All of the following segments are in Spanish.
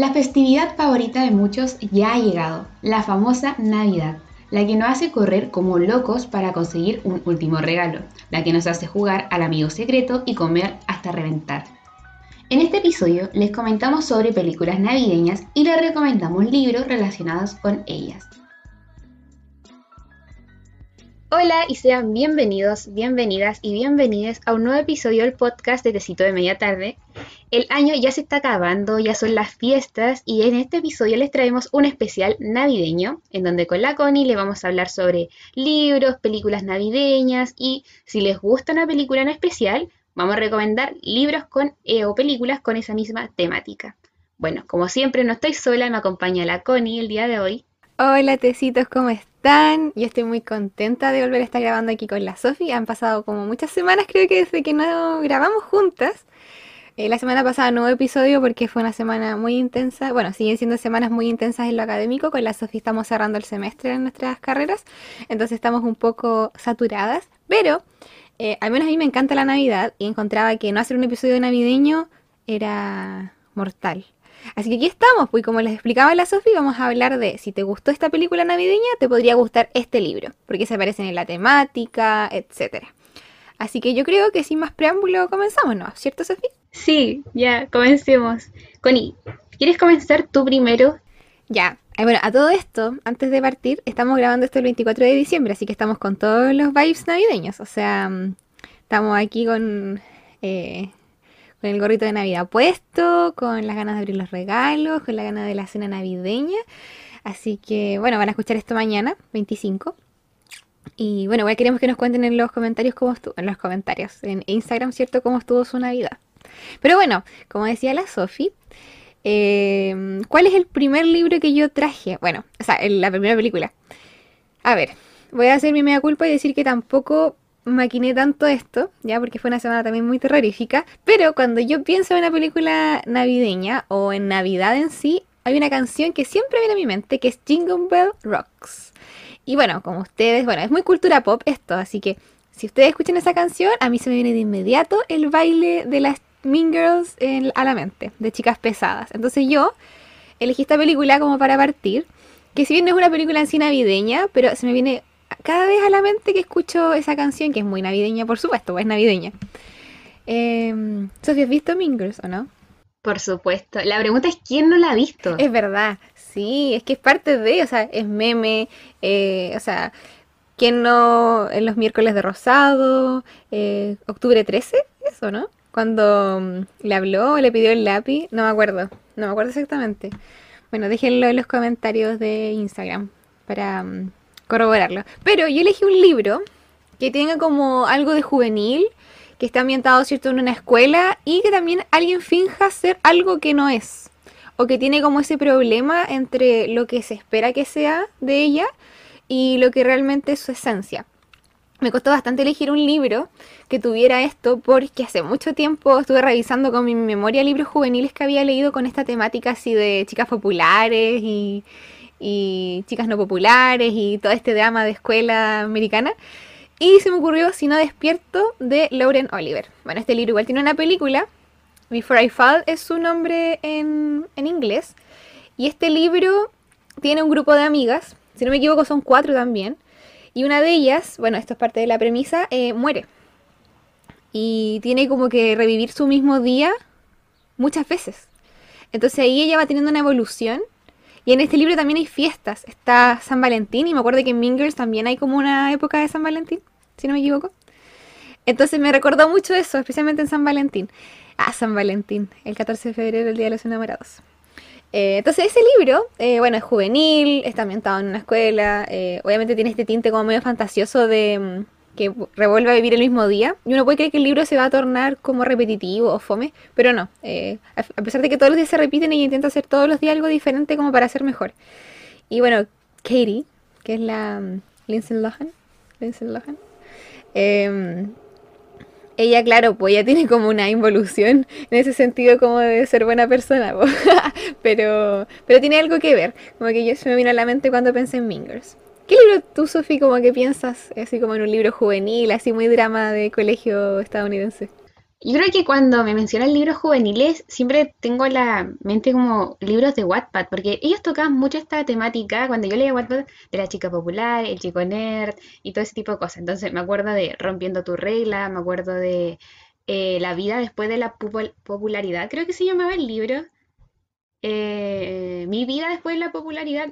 La festividad favorita de muchos ya ha llegado, la famosa Navidad, la que nos hace correr como locos para conseguir un último regalo, la que nos hace jugar al amigo secreto y comer hasta reventar. En este episodio les comentamos sobre películas navideñas y les recomendamos libros relacionados con ellas. Hola y sean bienvenidos, bienvenidas y bienvenidas a un nuevo episodio del podcast de Tecito de Media Tarde. El año ya se está acabando, ya son las fiestas y en este episodio les traemos un especial navideño en donde con la Connie le vamos a hablar sobre libros, películas navideñas y si les gusta una película en especial, vamos a recomendar libros con eh, o películas con esa misma temática. Bueno, como siempre no estoy sola, me acompaña la Connie el día de hoy. Hola tecitos, ¿cómo están? Yo estoy muy contenta de volver a estar grabando aquí con la Sofi. Han pasado como muchas semanas, creo que desde que no grabamos juntas. Eh, la semana pasada hubo episodio porque fue una semana muy intensa. Bueno, siguen siendo semanas muy intensas en lo académico. Con la Sofi estamos cerrando el semestre en nuestras carreras. Entonces estamos un poco saturadas. Pero eh, al menos a mí me encanta la Navidad y encontraba que no hacer un episodio navideño era mortal. Así que aquí estamos, pues como les explicaba la Sofi, vamos a hablar de si te gustó esta película navideña, te podría gustar este libro, porque se aparecen en la temática, etc. Así que yo creo que sin más preámbulo comenzamos, ¿no? ¿Cierto, Sofi? Sí, ya, comencemos. Connie, ¿quieres comenzar tú primero? Ya. Bueno, a todo esto, antes de partir, estamos grabando esto el 24 de diciembre, así que estamos con todos los vibes navideños. O sea, mm, estamos aquí con eh, con el gorrito de Navidad puesto, con las ganas de abrir los regalos, con la ganas de la cena navideña. Así que, bueno, van a escuchar esto mañana, 25. Y bueno, igual queremos que nos cuenten en los comentarios cómo estuvo, en los comentarios, en Instagram, ¿cierto? Cómo estuvo su Navidad. Pero bueno, como decía la Sofi, eh, ¿cuál es el primer libro que yo traje? Bueno, o sea, la primera película. A ver, voy a hacer mi media culpa y decir que tampoco maquiné tanto esto, ya porque fue una semana también muy terrorífica, pero cuando yo pienso en una película navideña o en Navidad en sí, hay una canción que siempre viene a mi mente que es Jingle Bell Rocks. Y bueno, como ustedes, bueno, es muy cultura pop esto, así que si ustedes escuchan esa canción, a mí se me viene de inmediato el baile de las Mean Girls a la mente, de chicas pesadas. Entonces yo elegí esta película como para partir, que si bien no es una película en sí navideña, pero se me viene cada vez a la mente que escucho esa canción, que es muy navideña, por supuesto, es navideña. Eh, Sofía, ¿has visto Mingers o no? Por supuesto. La pregunta es quién no la ha visto. Es verdad, sí, es que es parte de, o sea, es meme, eh, o sea, ¿quién no en los miércoles de rosado, eh, octubre 13, eso, ¿no? Cuando mm, le habló, le pidió el lápiz, no me acuerdo, no me acuerdo exactamente. Bueno, déjenlo en los comentarios de Instagram para, mm, corroborarlo. Pero yo elegí un libro que tenga como algo de juvenil, que está ambientado, ¿cierto?, en una escuela y que también alguien finja ser algo que no es. O que tiene como ese problema entre lo que se espera que sea de ella y lo que realmente es su esencia. Me costó bastante elegir un libro que tuviera esto porque hace mucho tiempo estuve revisando con mi memoria libros juveniles que había leído con esta temática así de chicas populares y, chicas no populares y todo este drama de escuela americana. Y se me ocurrió Si no despierto de Lauren Oliver. Bueno, este libro igual tiene una película. Before I Fall es su nombre en, en inglés. Y este libro tiene un grupo de amigas. Si no me equivoco son cuatro también. Y una de ellas, bueno, esto es parte de la premisa, eh, muere. Y tiene como que revivir su mismo día muchas veces. Entonces ahí ella va teniendo una evolución y en este libro también hay fiestas. Está San Valentín y me acuerdo que en Mingers también hay como una época de San Valentín, si no me equivoco. Entonces me recordó mucho eso, especialmente en San Valentín. Ah, San Valentín, el 14 de febrero, el Día de los Enamorados. Eh, entonces ese libro, eh, bueno, es juvenil, está ambientado en una escuela, eh, obviamente tiene este tinte como medio fantasioso de mm, que revuelve a vivir el mismo día. Y uno puede creer que el libro se va a tornar como repetitivo o fome, pero no. A pesar de que todos los días se repiten, ella intenta hacer todos los días algo diferente como para ser mejor. Y bueno, Katie, que es la um, Lindsay Lohan, Lindsay Lohan em, ella, claro, pues ella tiene como una involución en ese sentido como de ser buena persona, pero, pero tiene algo que ver, como que yo se me vino a la mente cuando pensé en Mingers. ¿Qué libro tú, Sofi, como que piensas, así como en un libro juvenil, así muy drama de colegio estadounidense? Yo creo que cuando me mencionan libros juveniles, siempre tengo en la mente como libros de Wattpad, porque ellos tocaban mucho esta temática cuando yo leía Wattpad de la chica popular, el chico nerd y todo ese tipo de cosas. Entonces me acuerdo de Rompiendo tu regla, me acuerdo de eh, La vida después de la popul- popularidad, creo que se llamaba el libro. Eh, mi vida después de la popularidad,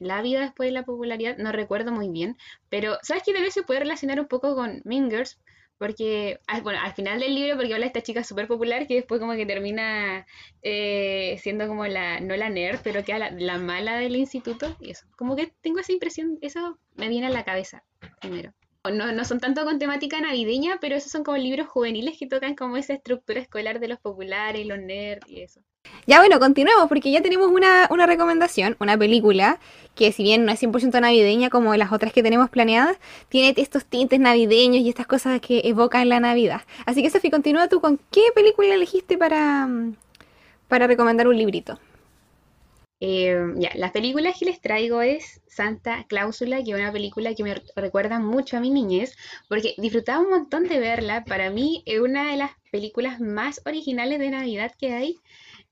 la vida después de la popularidad, no recuerdo muy bien, pero ¿sabes qué? Tal vez se puede relacionar un poco con Mean Girls, porque, al- bueno, al final del libro, porque habla esta chica súper popular que después como que termina eh, siendo como la, no la nerd, pero que la, la mala del instituto, y eso, como que tengo esa impresión, eso me viene a la cabeza primero. No, no son tanto con temática navideña, pero esos son como libros juveniles que tocan como esa estructura escolar de los populares, los nerds y eso. Ya bueno, continuemos porque ya tenemos una, una recomendación, una película que si bien no es 100% navideña como las otras que tenemos planeadas, tiene estos tintes navideños y estas cosas que evocan la Navidad. Así que Sofi, continúa tú con qué película elegiste para, para recomendar un librito. Eh, ya, las películas que les traigo es Santa Cláusula, que es una película que me recuerda mucho a mi niñez, porque disfrutaba un montón de verla. Para mí es una de las películas más originales de Navidad que hay,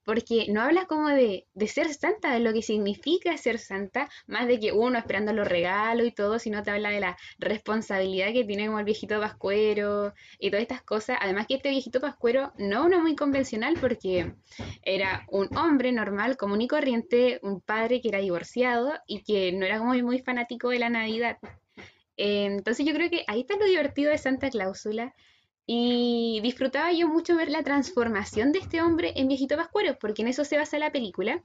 porque no habla como de, de ser santa, de lo que significa ser santa, más de que uno esperando los regalos y todo, sino te habla de la responsabilidad que tiene como el viejito pascuero y todas estas cosas. Además que este viejito pascuero no uno muy convencional porque era un hombre normal, común y corriente, un padre que era divorciado y que no era como muy fanático de la Navidad. Eh, entonces yo creo que ahí está lo divertido de Santa Cláusula. Y disfrutaba yo mucho ver la transformación de este hombre en viejito pascuero, porque en eso se basa la película.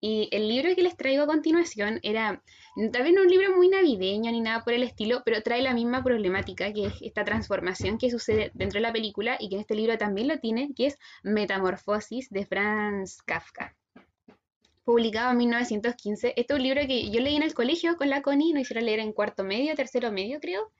Y el libro que les traigo a continuación era, tal vez no un libro muy navideño ni nada por el estilo, pero trae la misma problemática, que es esta transformación que sucede dentro de la película y que en este libro también lo tiene, que es Metamorfosis de Franz Kafka. Publicado en 1915. Este es un libro que yo leí en el colegio con la Connie, nos hicieron leer en cuarto medio, tercero medio, creo.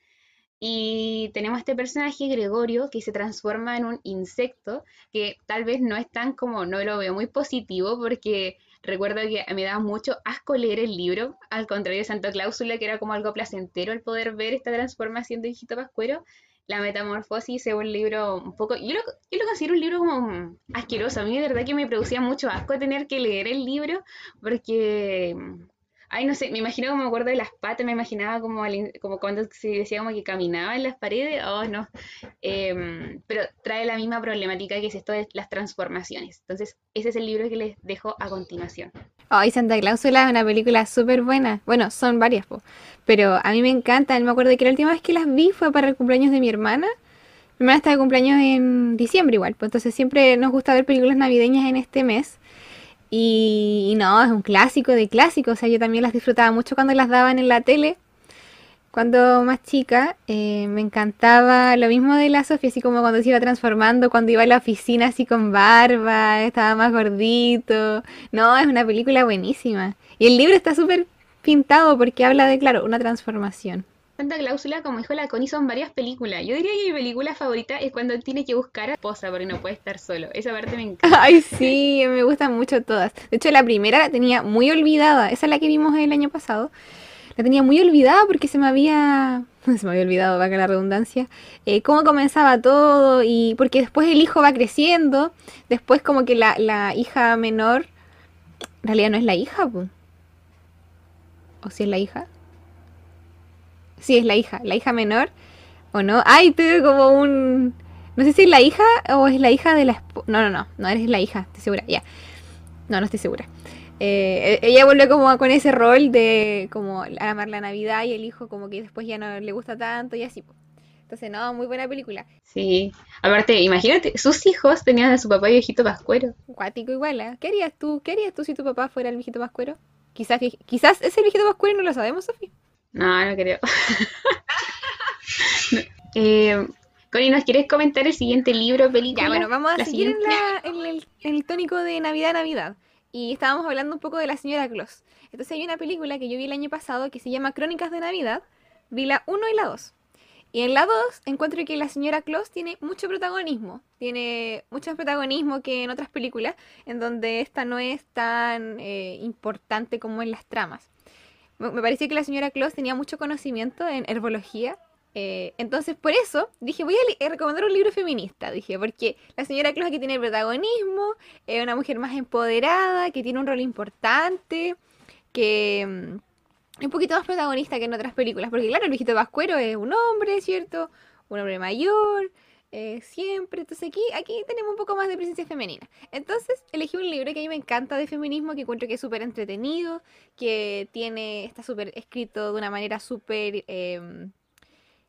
Y tenemos este personaje, Gregorio, que se transforma en un insecto, que tal vez no es tan como, no lo veo muy positivo, porque recuerdo que me daba mucho asco leer el libro, al contrario de Santa Cláusula, que era como algo placentero el poder ver esta transformación de hijito pascuero. La Metamorfosis es un libro un poco, yo lo, yo lo considero un libro como asqueroso, a mí de verdad que me producía mucho asco tener que leer el libro, porque Ay, no sé, me imagino como me acuerdo de las patas, me imaginaba como, al como cuando se decía como que caminaba en las paredes, oh no. Em, pero trae la misma problemática que es esto de las transformaciones. Entonces, ese es el libro que les dejo a continuación. Ay, Santa Cláusula es una película súper buena. Bueno, son varias, po. Pero a mí me encantan. Me acuerdo que la última vez que las vi fue para el cumpleaños de mi hermana. Mi hermana está de cumpleaños en diciembre igual, pues entonces siempre nos gusta ver películas navideñas en este mes. Y, y no, es un clásico de clásicos. O sea, yo también las disfrutaba mucho cuando las daban en la tele. Cuando más chica, eh, me encantaba lo mismo de la Sofía, así como cuando se iba transformando, cuando iba a la oficina así con barba, estaba más gordito. No, es una película buenísima. Y el libro está súper pintado porque habla de, claro, una transformación. Cláusula, como dijo la Connie, son varias películas. Yo diría que mi película favorita es cuando tiene que buscar a esposa porque no puede estar solo. Esa parte me encanta. Ay, sí, me gustan mucho todas. De hecho, la primera la tenía muy olvidada. Esa es la que vimos el año pasado. La tenía muy olvidada porque se me había... Se me había olvidado, valga la redundancia, eh, cómo comenzaba todo y porque después el hijo va creciendo, después como que la, la hija menor, en realidad no es la hija. ¿o si es la hija? Sí, es la hija, la hija menor, ¿o no? Ay, tuve como un... No sé si es la hija o es la hija de la esposa. No, no, no, no eres la hija, estoy segura, ya. No, no estoy segura. Eh, e- ella vuelve como con ese rol de como amar la Navidad y el hijo como que después ya no le gusta tanto y así. Entonces, no, muy buena película. Sí. Aparte, imagínate, sus hijos tenían a su papá y viejito pascuero. Cuático igual, ¿eh? ¿Qué harías tú? ¿Qué harías tú si tu papá fuera el viejito pascuero? Quizás, quizás es el viejito pascuero y no lo sabemos, Sofía. No, no creo. Eh, Connie, ¿nos quieres comentar el siguiente libro o película? Ya, bueno, vamos a La seguir en, siguiente. la- en el, en el tónico de Navidad, Navidad. Y estábamos hablando un poco de la señora Claus. Entonces hay una película que yo vi el año pasado que se llama Crónicas de Navidad. Vi la 1 y la 2. Y en la 2 encuentro que la señora Claus tiene mucho protagonismo. Tiene mucho protagonismo que en otras películas, en donde esta no es tan eh, importante como en las tramas. Me parece que la señora Claus tenía mucho conocimiento en herbología Eh, entonces, por eso dije, voy a recomendar un libro feminista. Dije, porque la señora Claus que tiene el protagonismo, es una mujer más empoderada, que tiene un rol importante, que mm, es un poquito más protagonista que en otras películas. Porque, claro, el viejito Vascuero es un hombre, ¿cierto? Un hombre mayor. Eh, siempre. Entonces aquí, aquí tenemos un poco más de presencia femenina. Entonces elegí un libro que a mí me encanta de feminismo, que encuentro que es súper entretenido, que tiene, está súper escrito de una manera súper em,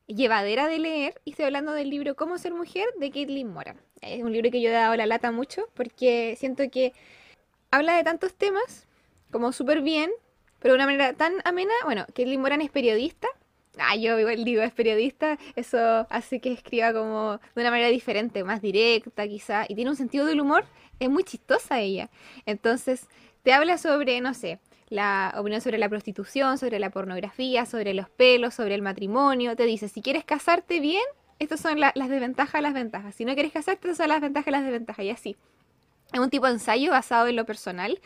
llevadera de leer. Y estoy hablando del libro Cómo ser mujer de Caitlin Moran. Es un libro que yo he dado la lata mucho porque siento que habla de tantos temas como súper bien, pero de una manera tan amena. Bueno, Caitlin Moran es periodista Ah, yo igual digo, es periodista, eso hace que escriba como de una manera diferente, más directa quizá, y tiene un sentido del humor, es muy chistosa ella. Entonces, te habla sobre, no sé, la opinión sobre la prostitución, sobre la pornografía, sobre los pelos, sobre el matrimonio, te dice, si quieres casarte bien, estas son las desventajas, las ventajas, si no quieres casarte, estas son las ventajas, las desventajas, y así. Es un tipo de ensayo basado en lo personal.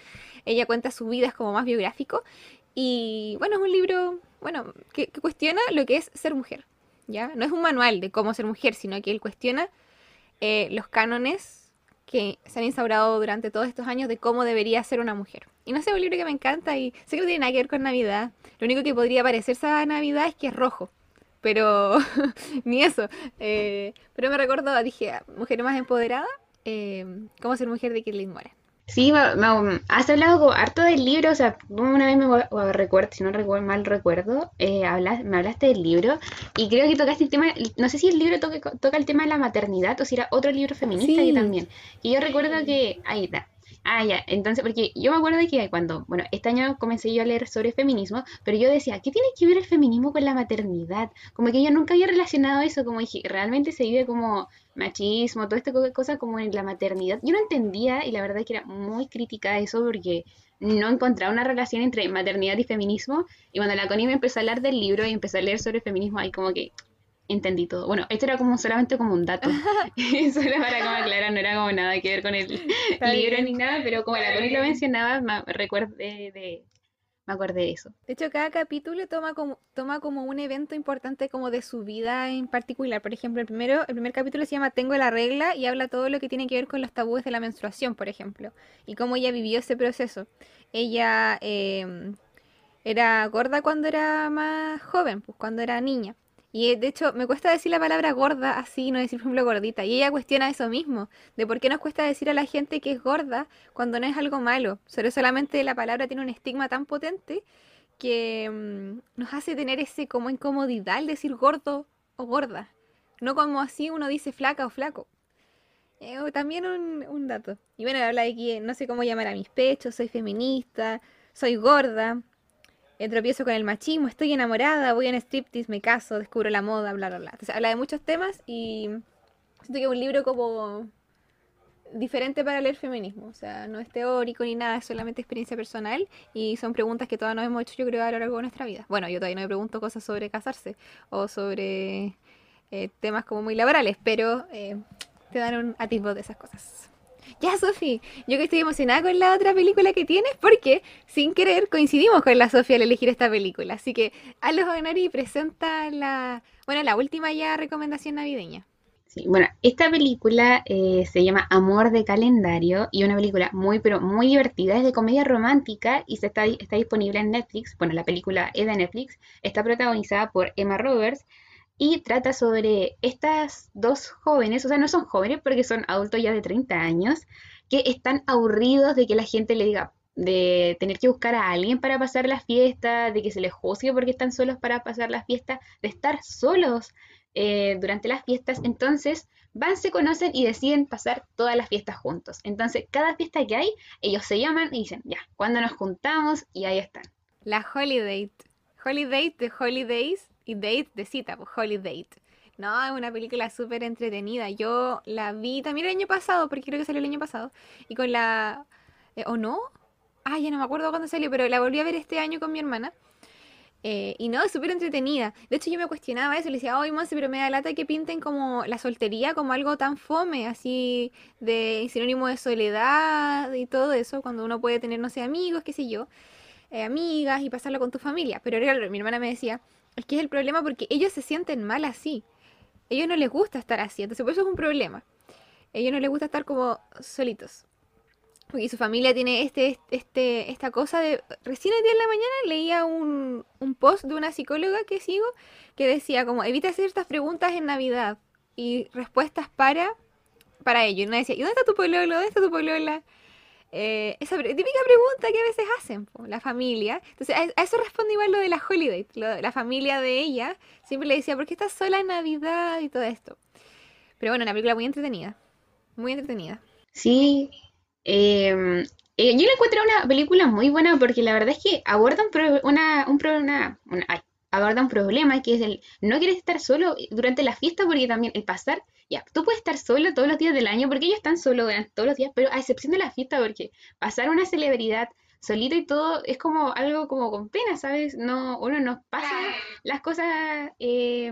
Ella cuenta su vida, como más biográfico. Y bueno, es un libro bueno, que, cuestiona lo que es ser mujer, ¿ya? No es un manual de cómo ser mujer, sino que él cuestiona eh, los cánones que se han instaurado durante todos estos años de cómo debería ser una mujer. Y no sé, un libro que me encanta y sé que no tiene nada que ver con Navidad. Lo único que podría parecerse a Navidad es que es rojo. Pero ni eso. Eh, pero me recuerdo, dije, mujer más empoderada, eh, cómo ser mujer de Kirlin Mora. Sí, has hablado harto del libro, o sea, una vez me recuerdo, si no recuerdo, mal recuerdo, eh, me hablaste del libro y creo que tocaste el tema, no sé si el libro toca, toca el tema de la maternidad o si era otro libro feminista que también. Y yo recuerdo que, ahí está, Ah, ya, entonces, porque yo me acuerdo de que cuando, bueno, este año comencé yo a leer sobre feminismo, pero yo decía, ¿qué tiene que ver el feminismo con la maternidad? Como que yo nunca había relacionado eso, como dije, realmente se vive como machismo, todo esto cosa como en la maternidad. Yo no entendía y la verdad es que era muy crítica a eso porque no encontraba una relación entre maternidad y feminismo. Y cuando la Connie me empezó a hablar del libro y empezó a leer sobre feminismo, ahí como que entendí todo. Bueno, esto era como solamente como un dato. Solo para como aclarar, no era como nada que ver con el libro ni nada, pero como la Connie lo mencionaba, me recuerde de, me acordé de eso. De hecho, cada capítulo toma como, toma como un evento importante como de su vida en particular. Por ejemplo, el primero, el primer capítulo se llama Tengo la regla y habla todo lo que tiene que ver con los tabúes de la menstruación, por ejemplo. Y cómo ella vivió ese proceso. Ella eh, era gorda cuando era más joven, pues cuando era niña. Y de hecho, me cuesta decir la palabra gorda así, no decir, por ejemplo, gordita. Y ella cuestiona eso mismo, de por qué nos cuesta decir a la gente que es gorda cuando no es algo malo. Solo solamente la palabra tiene un estigma tan potente que mm, nos hace tener ese como incomodidad al decir gordo o gorda. No como así uno dice flaca o flaco. Eh, también un, un dato. Y bueno, habla de que no sé cómo llamar a mis pechos, soy feminista, soy gorda tropiezo con el machismo, estoy enamorada, voy en striptease, me caso, descubro la moda, bla, bla, bla. Entonces, habla de muchos temas y siento que es un libro como diferente para leer feminismo. O sea, no es teórico ni nada, es solamente experiencia personal y son preguntas que todas nos hemos hecho, yo creo, a lo largo de nuestra vida. Bueno, yo todavía no me pregunto cosas sobre casarse o sobre eh, temas como muy laborales, pero eh, te dan un atisbo de esas cosas. Ya, Sofi, yo que estoy emocionada con la otra película que tienes porque sin querer coincidimos con la Sofía al elegir esta película. Así que, a los y presenta la, bueno, la última ya recomendación navideña. Sí, bueno, esta película eh, se llama Amor de Calendario y una película muy, pero muy divertida, es de comedia romántica y se está, está disponible en Netflix. Bueno, la película es de Netflix, está protagonizada por Emma Roberts y trata sobre estas dos jóvenes, o sea, no son jóvenes porque son adultos ya de 30 años, que están aburridos de que la gente le diga, de tener que buscar a alguien para pasar la fiesta, de que se les juzgue porque están solos para pasar la fiesta, de estar solos eh, durante las fiestas. Entonces van, se conocen y deciden pasar todas las fiestas juntos. Entonces, cada fiesta que hay, ellos se llaman y dicen, ya, cuando nos juntamos? Y ahí están. La holiday. Holiday de holidays y Date de cita, pues Holiday. No, es una película súper entretenida. Yo la vi también el año pasado, porque creo que salió el año pasado. Y con la... Eh, ¿O no? Ah, ya no me acuerdo cuándo salió, pero la volví a ver este año con mi hermana. Eh, y no, es súper entretenida. De hecho, yo me cuestionaba eso. Le decía, ay, Monse, pero me da lata que pinten como la soltería como algo tan fome, así de sinónimo de soledad y todo eso, cuando uno puede tener, no sé, amigos, qué sé yo, eh, amigas y pasarlo con tu familia. Pero mi hermana me decía, es que es el problema porque ellos se sienten mal así. Ellos no les gusta estar así, entonces por eso es un problema. Ellos no les gusta estar como solitos. Y su familia tiene este, este, esta cosa de... Recién el día de la mañana leía un, un post de una psicóloga que sigo que decía como evita hacer estas preguntas en Navidad y respuestas para para ello. Y una decía, ¿y dónde está tu pueblo? ¿Dónde está tu polola? Eh, esa típica pregunta que a veces hacen la familia. Entonces, a, eso responde igual lo de la holiday. la familia de ella siempre le decía, ¿por qué estás sola en Navidad? Y todo esto. Pero bueno, una película muy entretenida. Muy entretenida. Sí. Em, eh, yo le encuentro una película muy buena porque la verdad es que aborda un, una, un problema. Aborda un problema que es el no quieres estar solo durante la fiesta porque también el pasar ya, tú puedes estar solo todos los días del año porque ellos están solos todos los días, pero a excepción de la fiesta porque pasar una celebridad solito y todo es como algo como con pena, ¿sabes? No, uno nos pasa las cosas eh,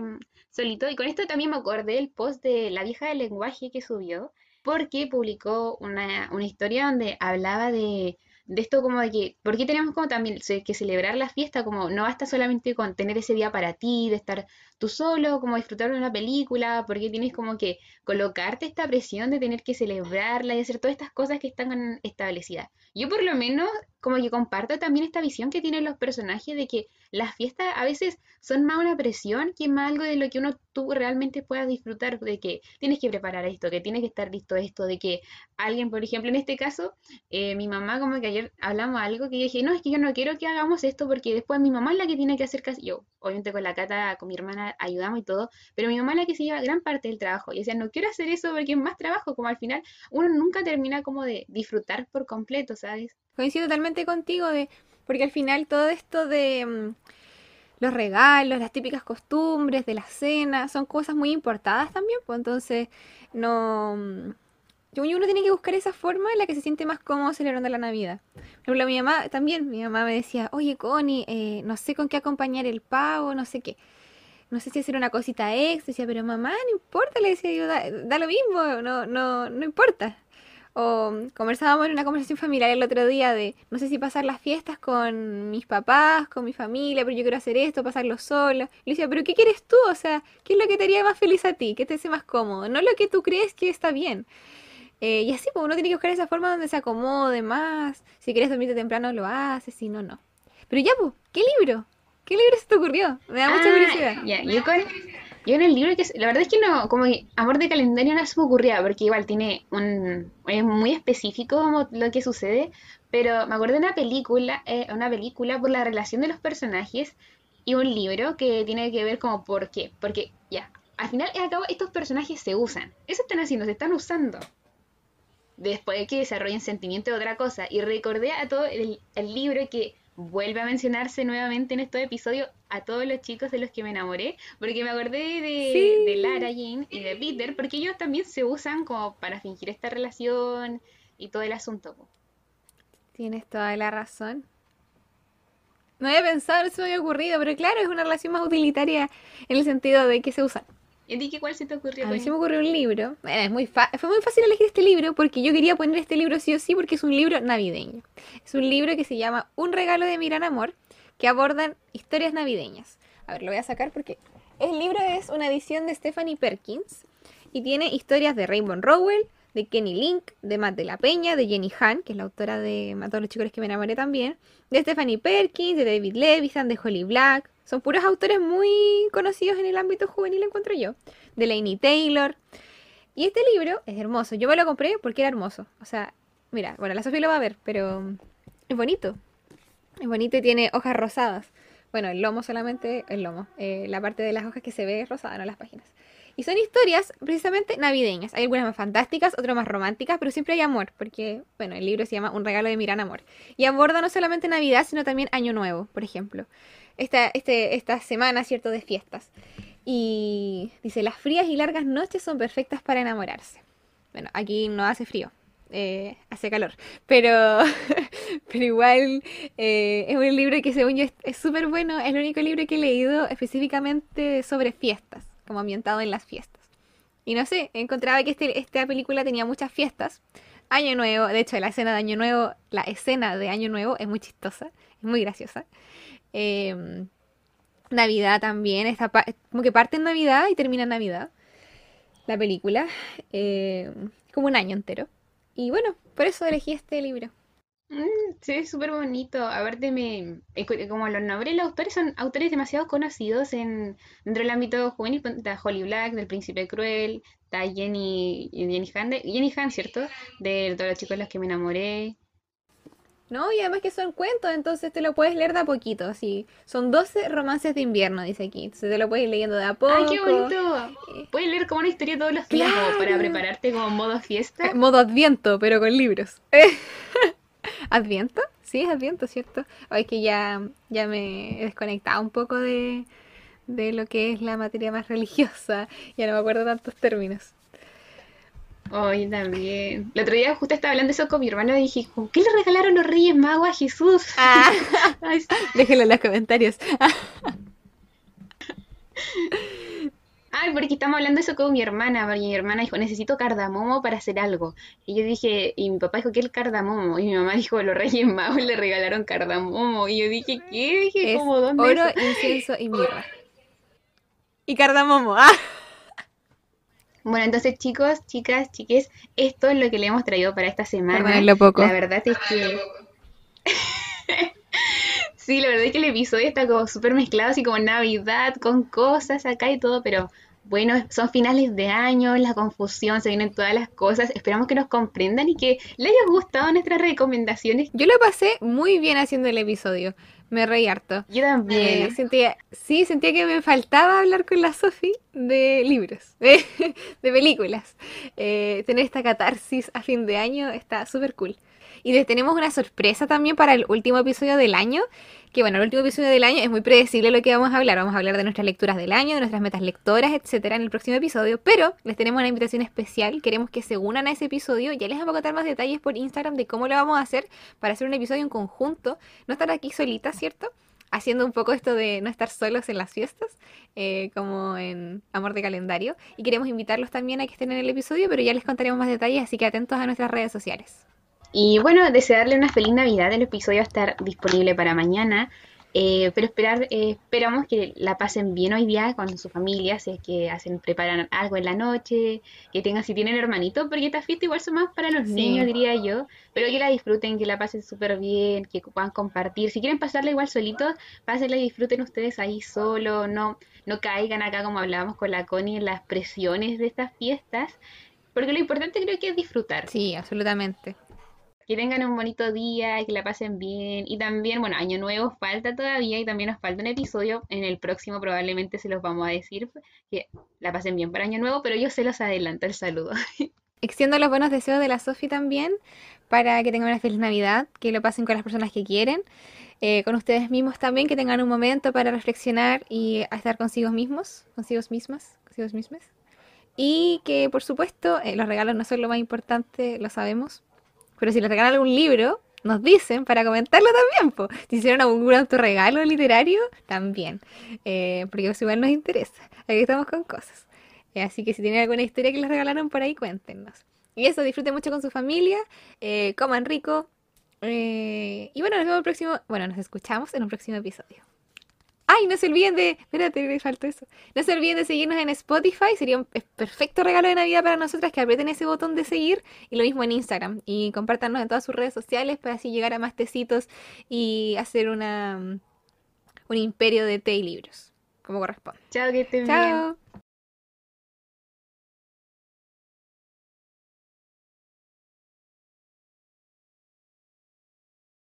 solito. Y con esto también me acordé del post de la vieja del lenguaje que subió, porque publicó una, una historia donde hablaba de de esto como de que, ¿por qué tenemos como también que celebrar la fiesta? Como no basta solamente con tener ese día para ti, de estar tú solo, como disfrutar de una película, porque tienes como que colocarte esta presión de tener que celebrarla y hacer todas estas cosas que están establecidas. Yo por lo menos como que comparto también esta visión que tienen los personajes de que las fiestas a veces son más una presión que más algo de lo que uno tú realmente puedas disfrutar, de que tienes que preparar esto, que tienes que estar listo esto, de que alguien, por ejemplo, en este caso, eh, mi mamá como que ayer hablamos algo que dije, no, es que yo no quiero que hagamos esto porque después mi mamá es la que tiene que hacer casi, yo obviamente con la cata, con mi hermana ayudamos y todo, pero mi mamá es la que se lleva gran parte del trabajo y decía, no quiero hacer eso porque es más trabajo, como al final uno nunca termina como de disfrutar por completo, ¿sabes? Coincido totalmente contigo, de, porque al final todo esto de mm, los regalos, las típicas costumbres de la cena, son cosas muy importadas también, pues entonces no... Mm, uno tiene que buscar esa forma en la que se siente más cómodo celebrando la Navidad. Por ejemplo, mi mamá también, mi mamá me decía, oye Connie, eh, no sé con qué acompañar el pavo, no sé qué. No sé si hacer una cosita extra, decía, pero mamá, no importa, le decía yo, da, da lo mismo, no, no, no importa. O conversábamos en una conversación familiar el otro día de no sé si pasar las fiestas con mis papás, con mi familia, pero yo quiero hacer esto, pasarlo sola. Y le decía, pero ¿qué quieres tú? O sea, ¿qué es lo que te haría más feliz a ti? ¿Qué te hace más cómodo? No lo que tú crees que está bien. Eh, y así, pues uno tiene que buscar esa forma donde se acomode más. Si quieres dormirte temprano, lo haces, si no, no. Pero ya, pues, ¿qué libro? ¿Qué libro se te ocurrió? Me da mucha ah, curiosidad. Ya, yo con yo en el libro, que la verdad es que no, como amor de calendario no se me ocurría, porque igual tiene un, es muy específico lo que sucede, pero me acuerdo de una película, eh, una película por la relación de los personajes y un libro que tiene que ver como por qué, porque ya, al final y al cabo estos personajes se usan, eso están haciendo, se están usando. Después de que desarrollen sentimiento de otra cosa. Y recordé a todo el libro que vuelve a mencionarse nuevamente en estos episodios a todos los chicos de los que me enamoré, porque me acordé de, Lara Jean y de Peter, porque ellos también se usan como para fingir esta relación y todo el asunto. Tienes toda la razón. No había pensado, eso me había ocurrido, pero claro, es una relación más utilitaria en el sentido de que se usan. ¿Y a ti cuál se te ocurrió? A mí se me ocurrió un libro. es muy fue muy fácil elegir este libro porque yo quería poner este libro sí o sí porque es un libro navideño. Es un libro que se llama Un regalo de mi gran amor que abordan historias navideñas. A ver, lo voy a sacar porque el libro es una edición de Stephanie Perkins y tiene historias de Rainbow Rowell, de Kenny Link, de Matt de la Peña, de Jenny Han, que es la autora de A todos los chicos que me enamoré también, de Stephanie Perkins, de David Levison, de Holly Black, son puros autores muy conocidos en el ámbito juvenil, encuentro yo. De Lainey Taylor. Y este libro es hermoso. Yo me lo compré porque era hermoso. O sea, mira, bueno, la Sofía lo va a ver, pero es bonito. Es bonito y tiene hojas rosadas. Bueno, el lomo solamente, el lomo. Eh, la parte de las hojas que se ve rosada, no las páginas. Y son historias precisamente navideñas. Hay algunas más fantásticas, otras más románticas, pero siempre hay amor, porque, bueno, el libro se llama Un regalo de mi gran amor. Y aborda no solamente Navidad, sino también Año Nuevo, por ejemplo esta, este, esta semana, ¿cierto?, de fiestas. Y dice, las frías y largas noches son perfectas para enamorarse. Bueno, aquí no hace frío, eh, hace calor, pero, pero igual eh, es un libro que según yo es súper bueno, es el único libro que he leído específicamente sobre fiestas, como ambientado en las fiestas. Y no sé, encontraba que este, esta película tenía muchas fiestas. Año Nuevo, de hecho la escena de Año Nuevo, la escena de Año Nuevo es muy chistosa, es muy graciosa. Em, Navidad también, está como que parte en Navidad y termina en Navidad. La película, eh, como un año entero. Y bueno, por eso elegí este libro. Mm, sí, es súper bonito. Aparte, me, como los nombres los autores son autores demasiado conocidos en, dentro del ámbito juvenil. Está Holly Black, del Príncipe Cruel, está Jenny, Jenny Han, de- Jenny Han, ¿cierto? De todos los chicos de los que me enamoré. No, y además que son cuentos, entonces te lo puedes leer de a poquito, así. Son 12 romances de invierno, dice aquí. Entonces te lo puedes ir leyendo de a poco. ¡Ay, qué bonito! Puedes leer como una historia todos los días, para prepararte como modo fiesta. Eh, Modo Adviento, pero con libros. ¿Adviento? Sí, es Adviento, ¿cierto? Ay, que ya, ya me he desconectado un poco de, de lo que es la materia más religiosa. Ya no me acuerdo tantos términos. Hoy también. El otro día justo estaba hablando eso con mi hermano y dije, ¿con qué le regalaron los Reyes Magos a Jesús? Ah, déjenlo en los comentarios. Ay, porque estamos hablando eso con mi hermana, porque mi hermana dijo, necesito cardamomo para hacer algo. Y yo dije, y mi papá dijo, ¿qué es el cardamomo? Y mi mamá dijo, los Reyes Magos le regalaron cardamomo. Y yo dije, ¿qué? Dije, Es ¿cómo dónde oro, eso? incienso y mirra. Y cardamomo. Ah. Bueno, entonces chicos, chicas, chiques, esto es lo que le hemos traído para esta semana. Poco. La verdad es que... Sí, la verdad es que el episodio está como súper mezclado, así como Navidad, con cosas acá y todo, pero bueno, son finales de año, la confusión, se vienen todas las cosas. Esperamos que nos comprendan y que les haya gustado nuestras recomendaciones. Yo lo pasé muy bien haciendo el episodio. Me reí harto. Yo también. Eh, sentía, sí, sentía que me faltaba hablar con la Sofi de libros, de, de películas. Eh, tener esta catarsis a fin de año está súper cool. Y les tenemos una sorpresa también para el último episodio del año. Que bueno, el último episodio del año es muy predecible lo que vamos a hablar. Vamos a hablar de nuestras lecturas del año, de nuestras metas lectoras, etcétera, en el próximo episodio. Pero les tenemos una invitación especial. Queremos que se unan a ese episodio. Ya les vamos a contar más detalles por Instagram de cómo lo vamos a hacer para hacer un episodio en conjunto. No estar aquí solitas, ¿cierto? haciendo un poco esto de no estar solos en las fiestas, eh, como en Amor de Calendario. Y queremos invitarlos también a que estén en el episodio, pero ya les contaremos más detalles, así que atentos a nuestras redes sociales. Y bueno, desearle una feliz Navidad. El episodio va a estar disponible para mañana. Eh, pero esperar, eh, esperamos que la pasen bien hoy día con su familia, si es que hacen, preparan algo en la noche, que tengan, si tienen hermanitos, porque estas fiestas igual son más para los Sí. niños, diría yo, pero que la disfruten, que la pasen súper bien, que puedan compartir. Si quieren pasarla igual solitos, pásenla y disfruten ustedes ahí solo, no, no caigan acá como hablábamos con la Connie en las presiones de estas fiestas, porque lo importante creo que es disfrutar. Sí, absolutamente. Que tengan un bonito día que la pasen bien. Y también, bueno, Año Nuevo falta todavía y también nos falta un episodio. En el próximo probablemente se los vamos a decir que la pasen bien para Año Nuevo, pero yo se los adelanto el saludo. Extiendo los buenos deseos de la Sofi también, para que tengan una feliz Navidad, que lo pasen con las personas que quieren, eh, con ustedes mismos también, que tengan un momento para reflexionar y estar consigo mismos, consigo mismas, consigo mismas. Y que, por supuesto, eh, los regalos no son lo más importante, lo sabemos. Pero si les regalan algún libro, nos dicen para comentarlo también. po. Si hicieron algún autorregalo literario, también. Eh, porque eso igual nos interesa. Aquí estamos con cosas. Eh, así que si tienen alguna historia que les regalaron por ahí, cuéntenos. Y eso, disfruten mucho con su familia, eh, coman rico. eh, y bueno, nos vemos el próximo. Bueno, nos escuchamos en un próximo episodio. Ay, no se olviden de. Espérate, me faltó eso. No se olviden de seguirnos en Spotify. Sería un perfecto regalo de Navidad para nosotras que aprieten ese botón de seguir. Y lo mismo en Instagram. Y compártanos en todas sus redes sociales para así llegar a más tecitos y hacer una, un imperio de té y libros. Como corresponde. Chao, que estén bien. Chao.